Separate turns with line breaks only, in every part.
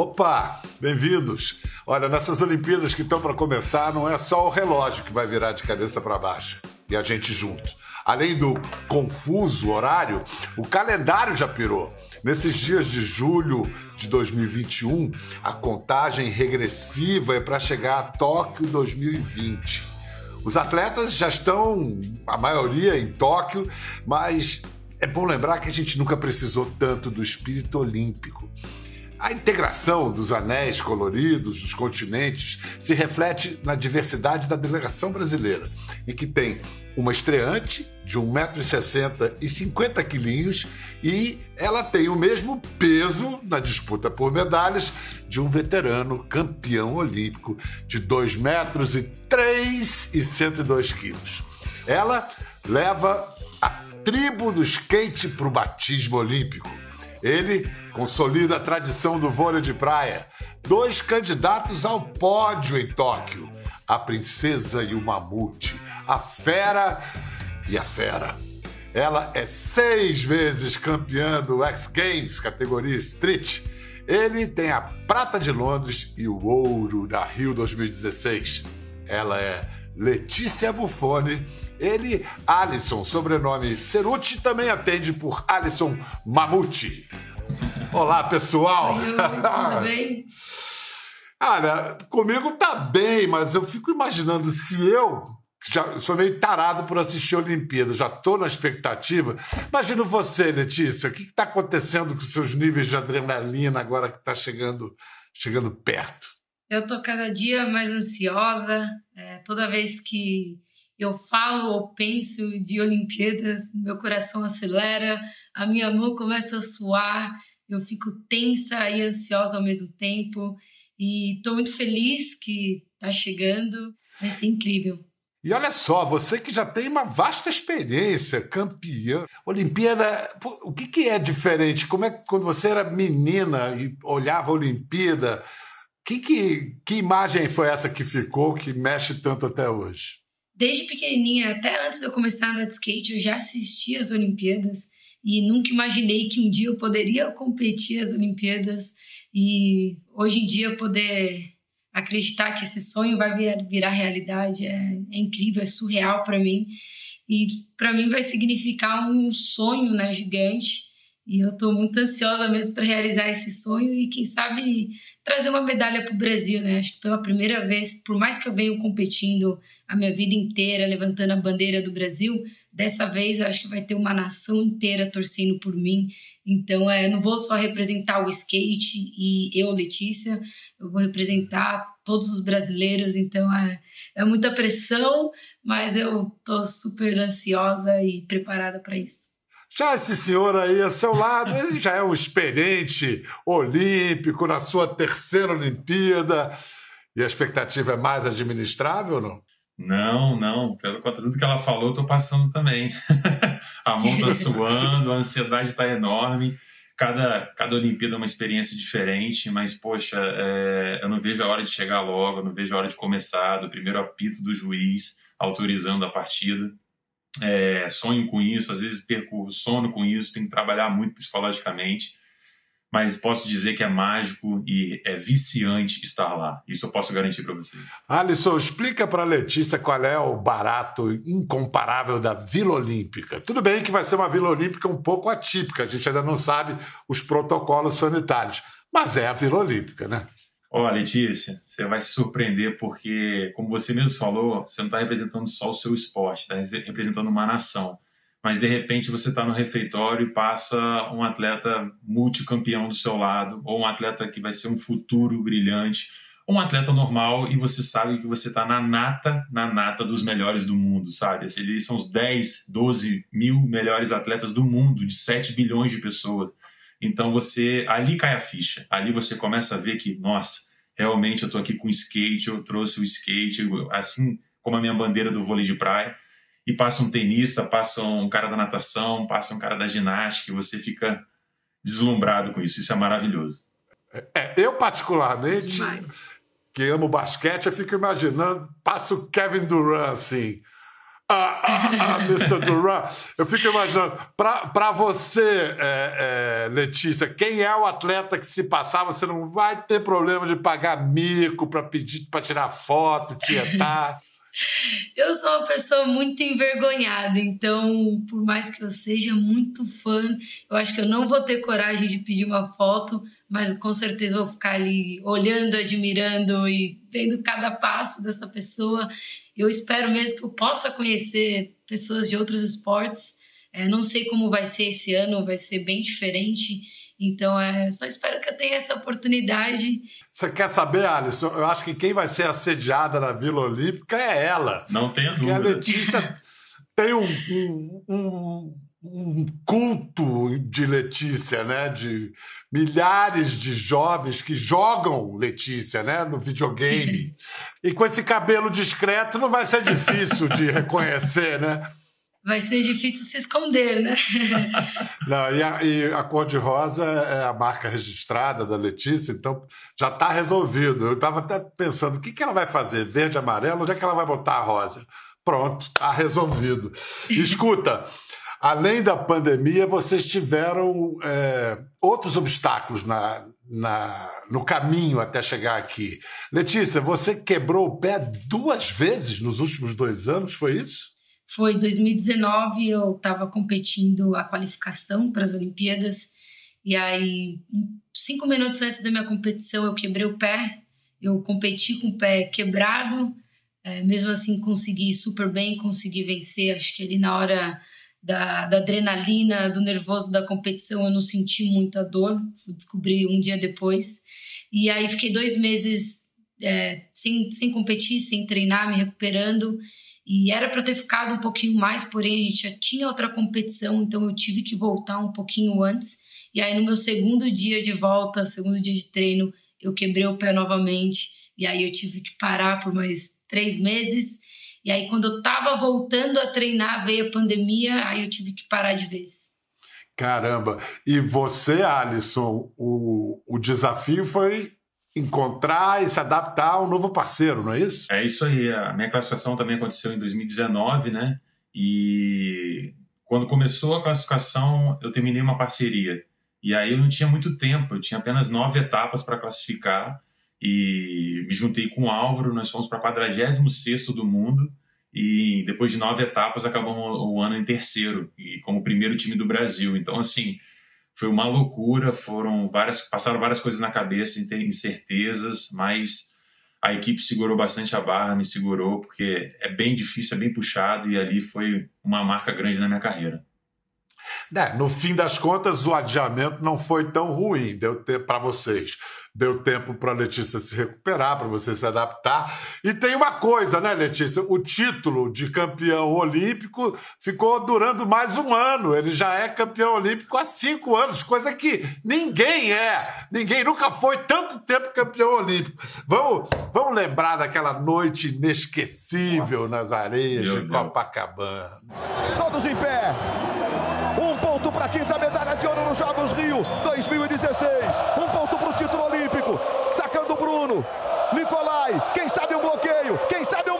Opa, bem-vindos. Olha, nessas Olimpíadas que estão para começar, não é só o relógio que vai virar de cabeça para baixo e a gente junto. Além do confuso horário, o calendário já pirou. Nesses dias de julho de 2021, a contagem regressiva é para chegar a Tóquio 2020. Os atletas já estão, a maioria, em Tóquio, mas é bom lembrar que a gente nunca precisou tanto do espírito olímpico. A integração dos anéis coloridos dos continentes se reflete na diversidade da delegação brasileira, em que tem uma estreante de 1,60m e 50 quilinhos e ela tem o mesmo peso na disputa por medalhas de um veterano campeão olímpico de 2 metros e 3 e 102 quilos. Ela leva a tribo do skate para o batismo olímpico ele consolida a tradição do vôlei de praia. Dois candidatos ao pódio em Tóquio: a princesa e o mamute, a fera e a fera. Ela é seis vezes campeã do X Games, categoria Street. Ele tem a prata de Londres e o ouro da Rio 2016. Ela é Letícia Buffoni. Ele, Alisson, sobrenome Ceruti, também atende por Alisson Mamute. Olá, pessoal!
Oi, tudo bem?
Olha, comigo tá bem, mas eu fico imaginando se eu já sou meio tarado por assistir a Olimpíada, já tô na expectativa. Imagino você, Letícia, o que está acontecendo com seus níveis de adrenalina agora que está chegando, chegando perto?
Eu tô cada dia mais ansiosa. É, toda vez que eu falo ou penso de Olimpíadas, meu coração acelera, a minha mão começa a suar, eu fico tensa e ansiosa ao mesmo tempo. E estou muito feliz que está chegando, vai ser incrível.
E olha só, você que já tem uma vasta experiência, campeã, Olimpíada, o que, que é diferente? Como é que quando você era menina e olhava a Olimpíada, que, que, que imagem foi essa que ficou, que mexe tanto até hoje?
Desde pequenininha, até antes de eu começar a andar de skate, eu já assistia às Olimpíadas e nunca imaginei que um dia eu poderia competir às Olimpíadas. E hoje em dia poder acreditar que esse sonho vai virar realidade é, é incrível, é surreal para mim. E para mim vai significar um sonho né, gigante e eu estou muito ansiosa mesmo para realizar esse sonho e, quem sabe, trazer uma medalha para o Brasil, né? Acho que pela primeira vez, por mais que eu venha competindo a minha vida inteira, levantando a bandeira do Brasil, dessa vez acho que vai ter uma nação inteira torcendo por mim. Então, é, não vou só representar o skate e eu, Letícia, eu vou representar todos os brasileiros. Então, é, é muita pressão, mas eu estou super ansiosa e preparada para isso.
Já esse senhor aí a seu lado, ele já é um experiente olímpico na sua terceira Olimpíada. E a expectativa é mais administrável não?
Não, não. Pelo conta tudo que ela falou, eu tô passando também. a mão tá suando, a ansiedade tá enorme. Cada, cada Olimpíada é uma experiência diferente, mas, poxa, é, eu não vejo a hora de chegar logo, eu não vejo a hora de começar, do primeiro apito do juiz autorizando a partida é, sonho com isso, às vezes perco sono com isso, tenho que trabalhar muito psicologicamente, mas posso dizer que é mágico e é viciante estar lá. Isso eu posso garantir para você.
Alisson, explica para Letícia qual é o barato incomparável da Vila Olímpica. Tudo bem que vai ser uma Vila Olímpica um pouco atípica, a gente ainda não sabe os protocolos sanitários, mas é a Vila Olímpica, né?
Ó, Letícia, você vai se surpreender porque, como você mesmo falou, você não está representando só o seu esporte, está representando uma nação. Mas de repente você está no refeitório e passa um atleta multicampeão do seu lado, ou um atleta que vai ser um futuro brilhante, ou um atleta normal e você sabe que você está na nata, na nata dos melhores do mundo, sabe? Eles são os 10, 12 mil melhores atletas do mundo, de 7 bilhões de pessoas. Então você ali cai a ficha, ali você começa a ver que, nossa, realmente eu estou aqui com skate, eu trouxe o skate, assim como a minha bandeira do vôlei de praia, e passa um tenista, passa um cara da natação, passa um cara da ginástica, e você fica deslumbrado com isso. Isso é maravilhoso.
É, eu, particularmente, Demais. que amo basquete, eu fico imaginando, passa o Kevin Durant assim Ah, ah, ah, Mr. Duran, eu fico imaginando, para você, é, é, Letícia, quem é o atleta que se passar, você não vai ter problema de pagar mico para pedir para tirar foto, tietar.
Eu sou uma pessoa muito envergonhada, então, por mais que eu seja muito fã, eu acho que eu não vou ter coragem de pedir uma foto, mas com certeza vou ficar ali olhando, admirando e vendo cada passo dessa pessoa. Eu espero mesmo que eu possa conhecer pessoas de outros esportes. É, não sei como vai ser esse ano, vai ser bem diferente. Então, é, só espero que eu tenha essa oportunidade.
Você quer saber, Alisson? Eu acho que quem vai ser assediada na Vila Olímpica é ela.
Não tenha
dúvida.
Porque
a Letícia tem um, um, um, um, culto de Letícia, né? De milhares de jovens que jogam Letícia, né? No videogame. e com esse cabelo discreto não vai ser difícil de reconhecer, né?
Vai ser difícil se esconder, né?
Não, e a, e a cor de rosa é a marca registrada da Letícia, então já está resolvido. Eu estava até pensando, o que, que ela vai fazer? Verde, amarelo? Onde é que ela vai botar a rosa? Pronto, está resolvido. Escuta, além da pandemia, vocês tiveram é, outros obstáculos na, na, no caminho até chegar aqui. Letícia, você quebrou o pé duas vezes nos últimos dois anos, foi isso?
Foi 2019, eu estava competindo a qualificação para as Olimpíadas, e aí, cinco minutos antes da minha competição, eu quebrei o pé. Eu competi com o pé quebrado, é, mesmo assim consegui super bem, consegui vencer. Acho que ali na hora da, da, adrenalina, do nervoso da competição, eu não senti muita dor. Fui descobrir um dia depois. E aí fiquei dois meses é, sem, sem competir, sem treinar, me recuperando. E era para ter ficado um pouquinho mais, porém a gente já tinha outra competição, então eu tive que voltar um pouquinho antes. E aí no meu segundo dia de volta, segundo dia de treino, eu quebrei o pé novamente. E aí eu tive que parar por mais três meses. E aí quando eu tava voltando a treinar, veio a pandemia, aí eu tive que parar de vez.
Caramba! E você, Alisson, o, o desafio foi encontrar e se adaptar a um novo parceiro, não é isso?
É isso aí. A minha classificação também aconteceu em 2019, né? E quando começou a classificação, eu terminei uma parceria. E aí eu não tinha muito tempo, eu tinha apenas nove etapas para classificar. E me juntei com o Álvaro, nós fomos para 46 do mundo. E depois de nove etapas, acabamos o ano em terceiro, e como primeiro time do Brasil. Então, assim, foi uma loucura, foram várias, passaram várias coisas na cabeça, incertezas, mas a equipe segurou bastante a barra, me segurou, porque é bem difícil, é bem puxado, e ali foi uma marca grande na minha carreira.
É, no fim das contas, o adiamento não foi tão ruim, deu tempo para vocês. Deu tempo para a Letícia se recuperar, para você se adaptar. E tem uma coisa, né, Letícia? O título de campeão olímpico ficou durando mais um ano. Ele já é campeão olímpico há cinco anos, coisa que ninguém é. Ninguém nunca foi tanto tempo campeão olímpico. Vamos, vamos lembrar daquela noite inesquecível Nossa, nas areias de Deus. Copacabana.
Todos em pé ponto para a quinta medalha de ouro nos Jogos Rio 2016. Um ponto para o título olímpico. Sacando o Bruno. Nicolai. Quem sabe um bloqueio? Quem sabe um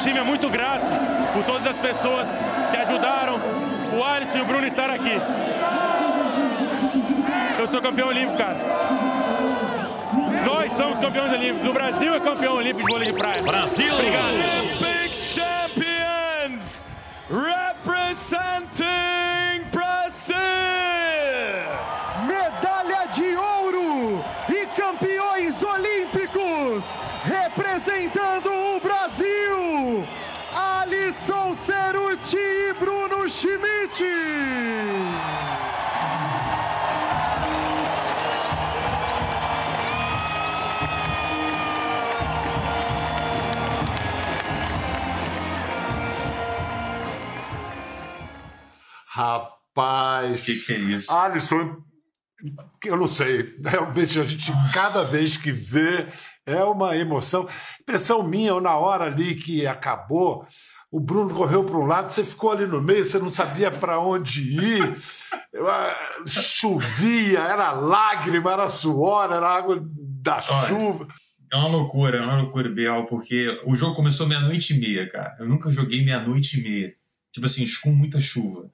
time é muito grato por todas as pessoas que ajudaram o Alisson e o Bruno estar aqui. Eu sou campeão olímpico, cara. Nós somos campeões olímpicos. O Brasil é campeão olímpico de vôlei de praia.
Brasil!
Obrigado.
Rapaz.
O que, que, é isso?
Alisson, eu não sei, realmente a gente, cada vez que vê, é uma emoção. Impressão minha, na hora ali que acabou, o Bruno correu para um lado, você ficou ali no meio, você não sabia para onde ir, ah, chovia, era lágrima, era suor, era água da Olha, chuva.
É uma loucura, é uma loucura, Bial, porque o jogo começou meia-noite e meia, cara. Eu nunca joguei meia-noite e meia. Tipo assim, com muita chuva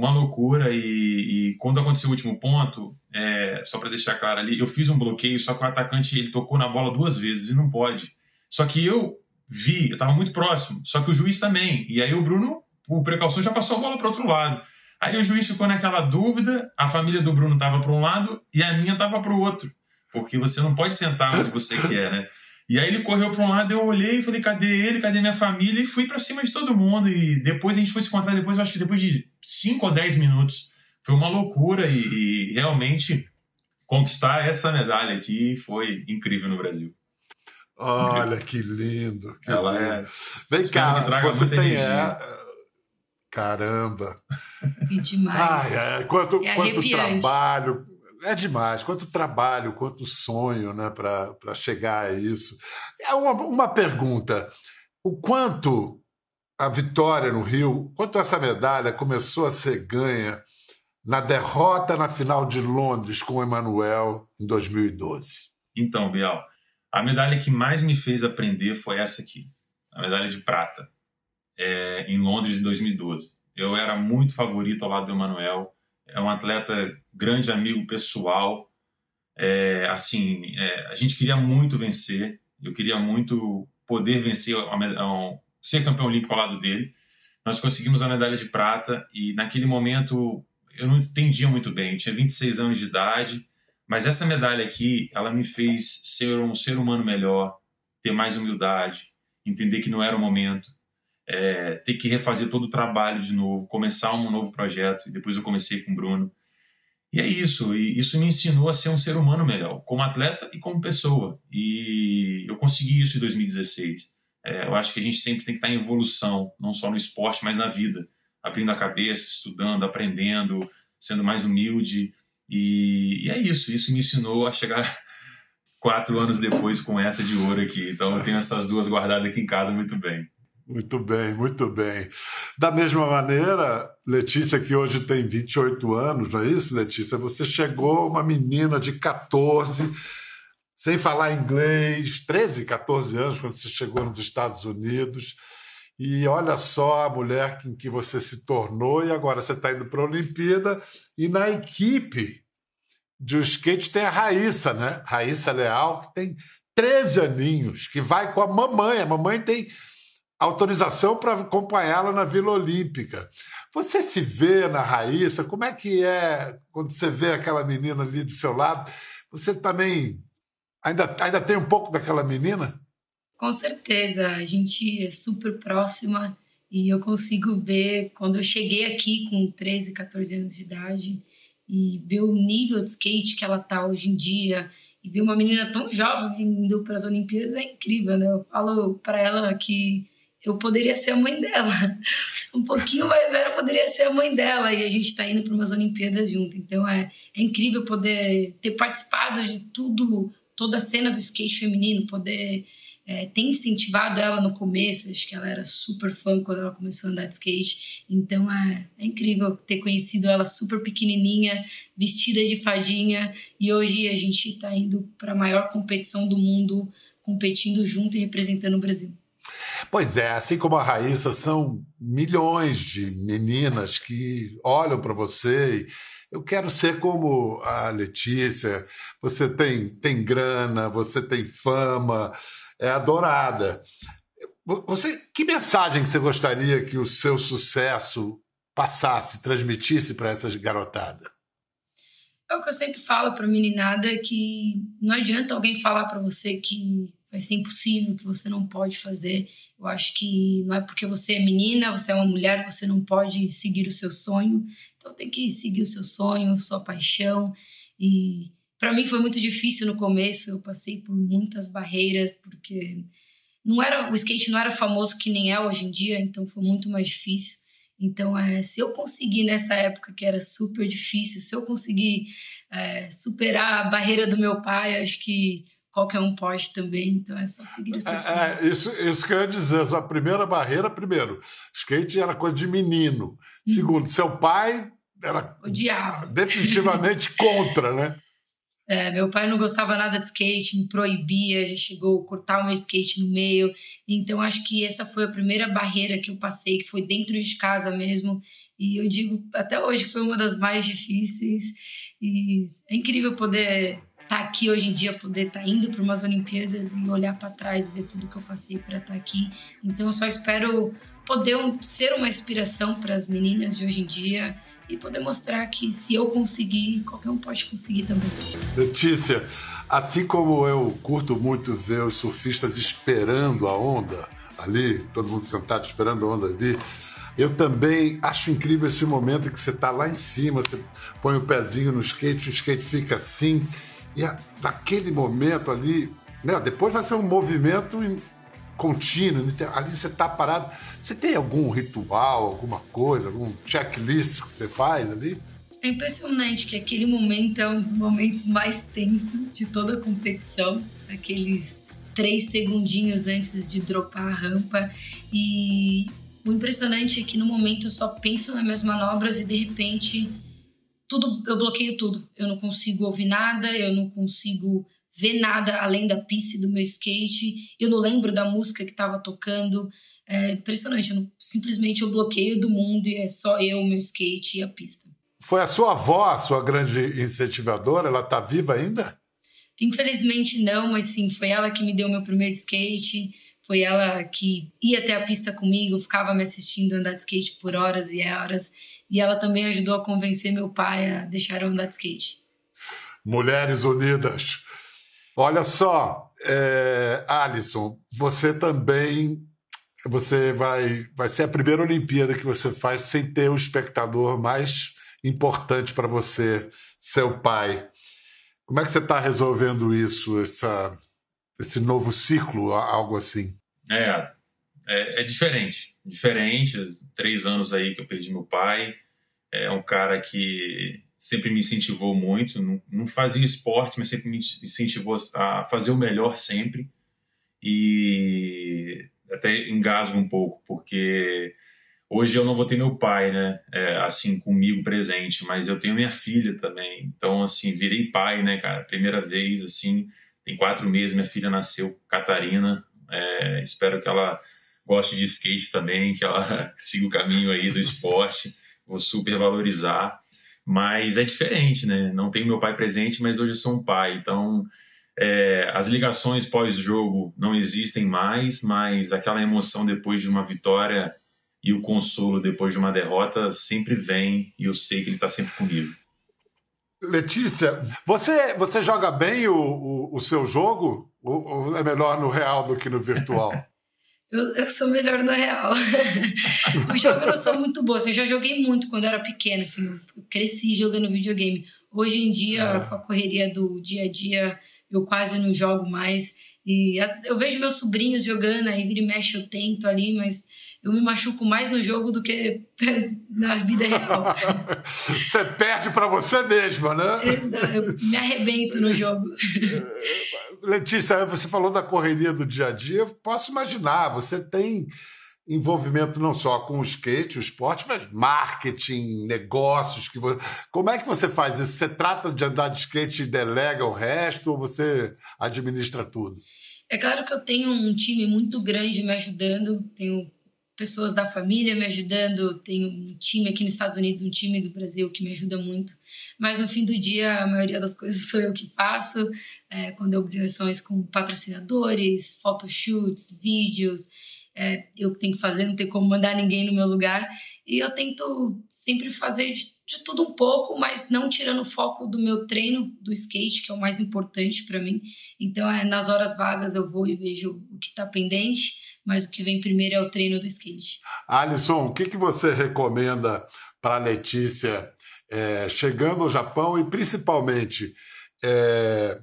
uma loucura. E, e quando aconteceu o último ponto, é, só para deixar claro ali, eu fiz um bloqueio, só que o atacante ele tocou na bola duas vezes e não pode. Só que eu vi, eu estava muito próximo, só que o juiz também. E aí o Bruno, o precaução, já passou a bola para outro lado. Aí o juiz ficou naquela dúvida, a família do Bruno estava para um lado e a minha estava para o outro. Porque você não pode sentar onde você quer, né? E aí ele correu para um lado, eu olhei e falei, cadê ele, cadê minha família? E fui para cima de todo mundo. E depois a gente foi se encontrar, depois, eu acho que depois de 5 ou 10 minutos. Foi uma loucura e, e, realmente conquistar essa medalha aqui foi incrível no Brasil.
Olha incrível. que lindo. Que
Ela
lindo.
é.
Vem cá, você tem. É... Caramba.
E demais.
Ai, é, quanto, é quanto trabalho, é demais. Quanto trabalho, quanto sonho né, para chegar a isso. É uma, uma pergunta: o quanto a vitória no Rio, quanto essa medalha começou a ser ganha na derrota na final de Londres com o Emanuel em 2012?
Então, Bial, a medalha que mais me fez aprender foi essa aqui, a medalha de prata, é, em Londres em 2012. Eu era muito favorito ao lado do Emanuel é um atleta grande amigo pessoal. É, assim, é, a gente queria muito vencer. Eu queria muito poder vencer, ser campeão olímpico ao lado dele. Nós conseguimos a medalha de prata e naquele momento eu não entendia muito bem. Eu tinha 26 anos de idade, mas essa medalha aqui, ela me fez ser um ser humano melhor, ter mais humildade, entender que não era o momento, é, ter que refazer todo o trabalho de novo, começar um novo projeto, e depois eu comecei com o Bruno. E é isso, e isso me ensinou a ser um ser humano melhor, como atleta e como pessoa. E eu consegui isso em 2016. É, eu acho que a gente sempre tem que estar em evolução, não só no esporte, mas na vida. Abrindo a cabeça, estudando, aprendendo, sendo mais humilde. E, e é isso, isso me ensinou a chegar quatro anos depois com essa de ouro aqui. Então eu tenho essas duas guardadas aqui em casa muito bem.
Muito bem, muito bem. Da mesma maneira, Letícia, que hoje tem 28 anos, não é isso, Letícia? Você chegou uma menina de 14, sem falar inglês, 13, 14 anos, quando você chegou nos Estados Unidos. E olha só a mulher em que você se tornou, e agora você está indo para a Olimpíada, e na equipe de skate tem a Raíssa, né? Raíssa Leal, que tem 13 aninhos, que vai com a mamãe. A mamãe tem autorização para acompanhá-la na Vila Olímpica. Você se vê na Raíssa? Como é que é quando você vê aquela menina ali do seu lado? Você também ainda, ainda tem um pouco daquela menina?
Com certeza, a gente é super próxima e eu consigo ver quando eu cheguei aqui com 13, 14 anos de idade e ver o nível de skate que ela tá hoje em dia e ver uma menina tão jovem indo para as Olimpíadas é incrível, né? Eu falo para ela que eu poderia ser a mãe dela. Um pouquinho mais velha poderia ser a mãe dela. E a gente está indo para umas Olimpíadas junto. Então é, é incrível poder ter participado de tudo, toda a cena do skate feminino, poder é, ter incentivado ela no começo. Acho que ela era super fã quando ela começou a andar de skate. Então é, é incrível ter conhecido ela super pequenininha, vestida de fadinha. E hoje a gente está indo para a maior competição do mundo, competindo junto e representando o Brasil.
Pois é, assim como a Raíssa, são milhões de meninas que olham para você e eu quero ser como a Letícia. Você tem, tem grana, você tem fama, é adorada. Você, que mensagem que você gostaria que o seu sucesso passasse, transmitisse para essa garotada?
É o que eu sempre falo para meninada que não adianta alguém falar para você que vai ser impossível, que você não pode fazer. Eu acho que não é porque você é menina, você é uma mulher, você não pode seguir o seu sonho. Então tem que seguir o seu sonho, sua paixão. E para mim foi muito difícil no começo, eu passei por muitas barreiras, porque não era o skate não era famoso que nem é hoje em dia, então foi muito mais difícil. Então, é, se eu conseguir nessa época que era super difícil, se eu conseguir é, superar a barreira do meu pai, acho que qualquer um pode também, então é só seguir o seu
é, é, isso, isso que eu ia dizer, a primeira barreira, primeiro, skate era coisa de menino. Hum. Segundo, seu pai era
Odiava.
definitivamente contra, né?
É, meu pai não gostava nada de skate, me proibia, já chegou a cortar o meu skate no meio. Então, acho que essa foi a primeira barreira que eu passei, que foi dentro de casa mesmo. E eu digo até hoje que foi uma das mais difíceis. E é incrível poder estar tá aqui hoje em dia, poder estar tá indo para umas Olimpíadas e olhar para trás, ver tudo que eu passei para estar tá aqui. Então, eu só espero poder ser uma inspiração para as meninas de hoje em dia e poder mostrar que se eu conseguir, qualquer um pode conseguir também.
Letícia, assim como eu curto muito ver os surfistas esperando a onda ali, todo mundo sentado esperando a onda ali, eu também acho incrível esse momento que você está lá em cima, você põe o pezinho no skate, o skate fica assim, e a, naquele momento ali, né, depois vai ser um movimento contínuo, ali você está parado. Você tem algum ritual, alguma coisa, algum checklist que você faz ali?
É impressionante que aquele momento é um dos momentos mais tensos de toda a competição. Aqueles três segundinhos antes de dropar a rampa. E o impressionante é que no momento eu só penso nas minhas manobras e de repente tudo eu bloqueio tudo. Eu não consigo ouvir nada, eu não consigo ver nada além da pista do meu skate. Eu não lembro da música que estava tocando. É impressionante. Eu não, simplesmente eu bloqueio do mundo e é só eu, meu skate e a pista.
Foi a sua avó a sua grande incentivadora? Ela está viva ainda?
Infelizmente não, mas sim, foi ela que me deu meu primeiro skate. Foi ela que ia até a pista comigo, ficava me assistindo andar de skate por horas e horas. E ela também ajudou a convencer meu pai a deixar eu andar de skate.
Mulheres unidas. Olha só, é, Alisson, você também você vai, vai ser a primeira Olimpíada que você faz sem ter o espectador mais importante para você, seu pai. Como é que você está resolvendo isso, essa, esse novo ciclo, algo assim?
É, é, é, diferente. Diferente. Três anos aí que eu perdi meu pai. É um cara que sempre me incentivou muito. Não, não fazia esporte, mas sempre me incentivou a fazer o melhor sempre. E até engasgo um pouco, porque hoje eu não vou ter meu pai, né? É, assim, comigo presente, mas eu tenho minha filha também. Então, assim, virei pai, né, cara? Primeira vez, assim, tem quatro meses, minha filha nasceu, Catarina. É, espero que ela goste de skate também, que ela siga o caminho aí do esporte. Vou super valorizar mas é diferente, né? Não tenho meu pai presente, mas hoje sou um pai, então é, as ligações pós-jogo não existem mais, mas aquela emoção depois de uma vitória e o consolo depois de uma derrota sempre vem e eu sei que ele está sempre comigo.
Letícia, você, você joga bem o, o, o seu jogo ou é melhor no real do que no virtual?
Eu, eu sou melhor no real. o jogo eu não sou muito boa. Assim, eu já joguei muito quando eu era pequena. Assim, eu cresci jogando videogame. Hoje em dia, é. com a correria do dia a dia, eu quase não jogo mais. E eu vejo meus sobrinhos jogando, aí vira e mexe, eu tento ali, mas eu me machuco mais no jogo do que na vida real.
Você perde para você mesma, né?
Exato, eu me arrebento no jogo.
Letícia, você falou da correria do dia a dia. Eu posso imaginar, você tem envolvimento não só com o skate, o esporte, mas marketing, negócios. Que você... Como é que você faz isso? Você trata de andar de skate e delega o resto ou você administra tudo?
É claro que eu tenho um time muito grande me ajudando, tenho pessoas da família me ajudando, tenho um time aqui nos Estados Unidos, um time do Brasil que me ajuda muito mas no fim do dia a maioria das coisas sou eu que faço. É, quando eu obrigações com patrocinadores, photoshoots, vídeos, é, eu tenho que fazer, não tem como mandar ninguém no meu lugar. E eu tento sempre fazer de, de tudo um pouco, mas não tirando o foco do meu treino do skate, que é o mais importante para mim. Então, é, nas horas vagas eu vou e vejo o que está pendente, mas o que vem primeiro é o treino do skate.
Alisson, o que, que você recomenda para a Letícia é, chegando ao Japão e principalmente é,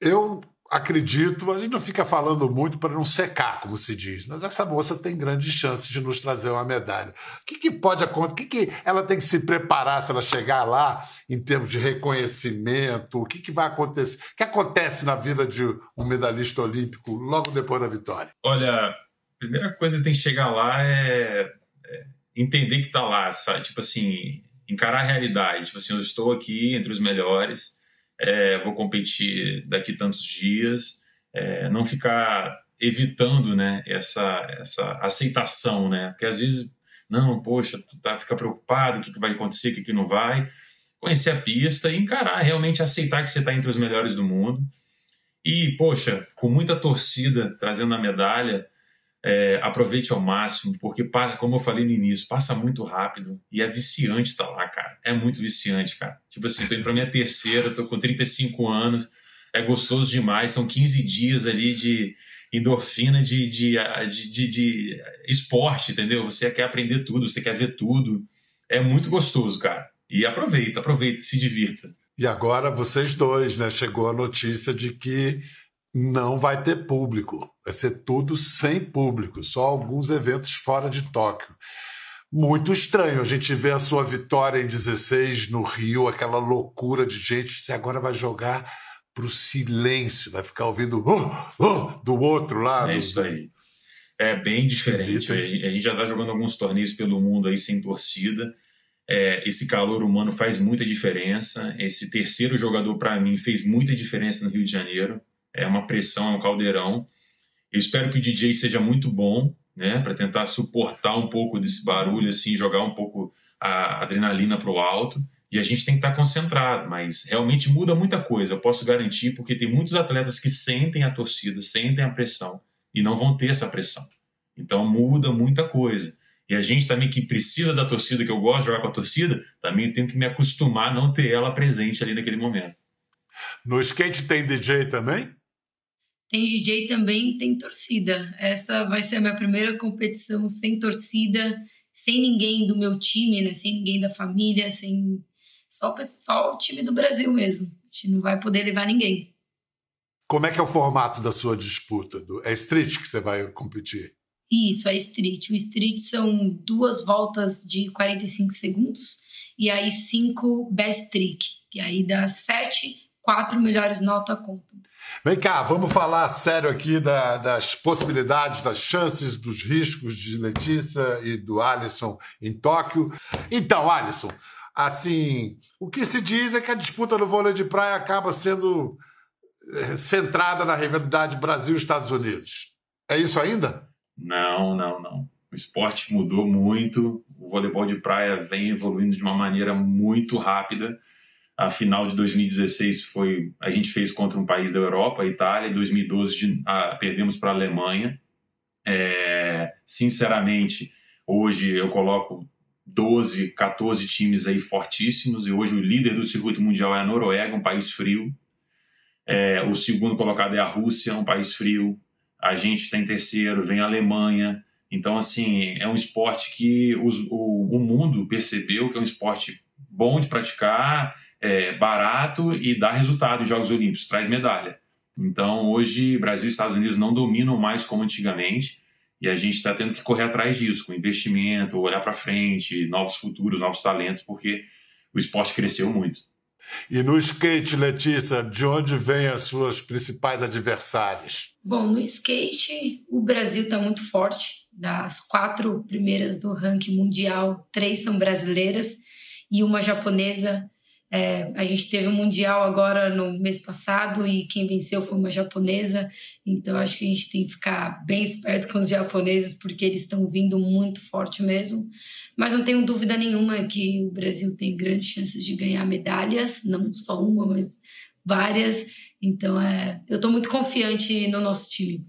eu acredito, a gente não fica falando muito para não secar, como se diz, mas essa moça tem grandes chances de nos trazer uma medalha. O que, que pode acontecer? O que, que ela tem que se preparar se ela chegar lá em termos de reconhecimento? O que, que vai acontecer? O que acontece na vida de um medalhista olímpico logo depois da vitória?
Olha, a primeira coisa que tem que chegar lá é, é entender que está lá, sabe? Tipo assim, encarar a realidade. Tipo assim, eu estou aqui entre os melhores é, vou competir daqui tantos dias, é, não ficar evitando né, essa, essa aceitação, né? Porque às vezes, não, poxa, tá, fica preocupado, o que, que vai acontecer, o que, que não vai. Conhecer a pista e encarar, realmente aceitar que você está entre os melhores do mundo. E, poxa, com muita torcida trazendo a medalha, é, aproveite ao máximo, porque, como eu falei no início, passa muito rápido e é viciante estar lá, cara. É muito viciante, cara. Tipo assim, tô indo pra minha terceira, tô com 35 anos, é gostoso demais, são 15 dias ali de endorfina de, de, de, de, de esporte, entendeu? Você quer aprender tudo, você quer ver tudo. É muito gostoso, cara. E aproveita, aproveita, se divirta.
E agora vocês dois, né? Chegou a notícia de que não vai ter público. Vai ser tudo sem público, só alguns eventos fora de Tóquio. Muito estranho a gente ver a sua vitória em 16 no Rio, aquela loucura de gente. Você agora vai jogar para o silêncio, vai ficar ouvindo oh, oh, do outro lado.
É isso aí. É bem diferente. A gente já está jogando alguns torneios pelo mundo aí sem torcida. É, esse calor humano faz muita diferença. Esse terceiro jogador, para mim, fez muita diferença no Rio de Janeiro é uma pressão, é um caldeirão. Eu espero que o DJ seja muito bom, né, para tentar suportar um pouco desse barulho, assim, jogar um pouco a adrenalina para o alto. E a gente tem que estar tá concentrado, mas realmente muda muita coisa, eu posso garantir, porque tem muitos atletas que sentem a torcida, sentem a pressão e não vão ter essa pressão. Então muda muita coisa. E a gente também que precisa da torcida, que eu gosto de jogar com a torcida, também tenho que me acostumar a não ter ela presente ali naquele momento.
No skate tem DJ também?
Tem DJ também, tem torcida. Essa vai ser a minha primeira competição sem torcida, sem ninguém do meu time, né? Sem ninguém da família, sem só, só o time do Brasil mesmo. A gente não vai poder levar ninguém.
Como é que é o formato da sua disputa? É street que você vai competir?
Isso, é street. O street são duas voltas de 45 segundos e aí cinco best trick, que aí dá sete, quatro melhores nota contam.
Vem cá, vamos falar sério aqui da, das possibilidades, das chances, dos riscos de Letícia e do Alisson em Tóquio. Então, Alisson, assim, o que se diz é que a disputa do vôlei de praia acaba sendo eh, centrada na rivalidade Brasil-Estados Unidos. É isso ainda?
Não, não, não. O esporte mudou muito, o voleibol de praia vem evoluindo de uma maneira muito rápida. A final de 2016 foi a gente fez contra um país da Europa, a Itália. Em 2012 de, perdemos para a Alemanha. É, sinceramente, hoje eu coloco 12, 14 times aí fortíssimos e hoje o líder do circuito mundial é a Noruega, um país frio. É, o segundo colocado é a Rússia, um país frio. A gente está em terceiro, vem a Alemanha. Então, assim, é um esporte que os, o, o mundo percebeu que é um esporte bom de praticar é, barato e dá resultado em Jogos Olímpicos, traz medalha. Então, hoje, Brasil e Estados Unidos não dominam mais como antigamente e a gente está tendo que correr atrás disso, com investimento, olhar para frente, novos futuros, novos talentos, porque o esporte cresceu muito.
E no skate, Letícia, de onde vêm as suas principais adversárias?
Bom, no skate, o Brasil está muito forte. Das quatro primeiras do ranking mundial, três são brasileiras e uma japonesa é, a gente teve um mundial agora no mês passado e quem venceu foi uma japonesa, então acho que a gente tem que ficar bem esperto com os japoneses porque eles estão vindo muito forte mesmo. Mas não tenho dúvida nenhuma que o Brasil tem grandes chances de ganhar medalhas, não só uma, mas várias. Então é, eu estou muito confiante no nosso time.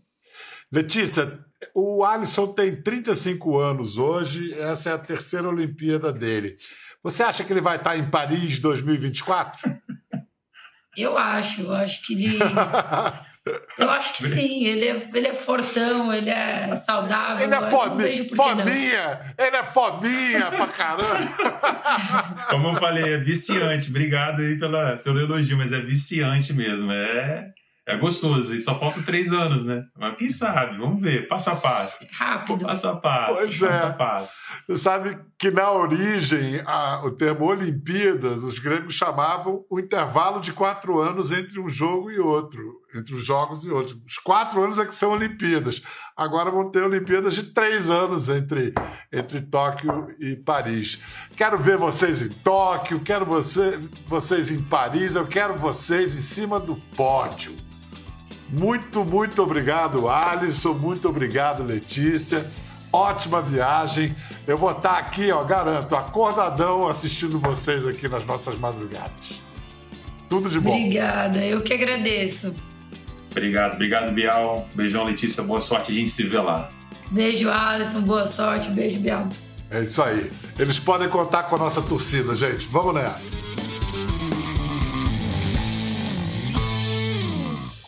Letícia, o Alisson tem 35 anos hoje, essa é a terceira Olimpíada dele. Você acha que ele vai estar em Paris 2024?
Eu acho, eu acho que ele. Eu acho que sim, ele é, ele é fortão, ele é saudável.
Ele é fominha, fominha ele é fominha pra caramba.
Como eu falei, é viciante. Obrigado aí pela, pelo elogio, mas é viciante mesmo. É, É gostoso, e só faltam três anos, né? Mas quem sabe? Vamos ver, passo a passo.
Rápido.
Passo a passo.
Pois
passo
é.
a passo.
Você sabe que na origem a- o termo Olimpíadas, os gregos chamavam o intervalo de quatro anos entre um jogo e outro, entre os jogos e outros. Os quatro anos é que são Olimpíadas. Agora vão ter Olimpíadas de três anos entre, entre Tóquio e Paris. Quero ver vocês em Tóquio, quero você, vocês em Paris, eu quero vocês em cima do pódio. Muito, muito obrigado, Alisson. Muito obrigado, Letícia. Ótima viagem. Eu vou estar aqui, ó, garanto, acordadão assistindo vocês aqui nas nossas madrugadas. Tudo de bom.
Obrigada, eu que agradeço.
Obrigado, obrigado, Bial. Beijão, Letícia. Boa sorte, a gente se vê lá.
Beijo, Alisson. Boa sorte. Beijo, Bial.
É isso aí. Eles podem contar com a nossa torcida, gente. Vamos nessa.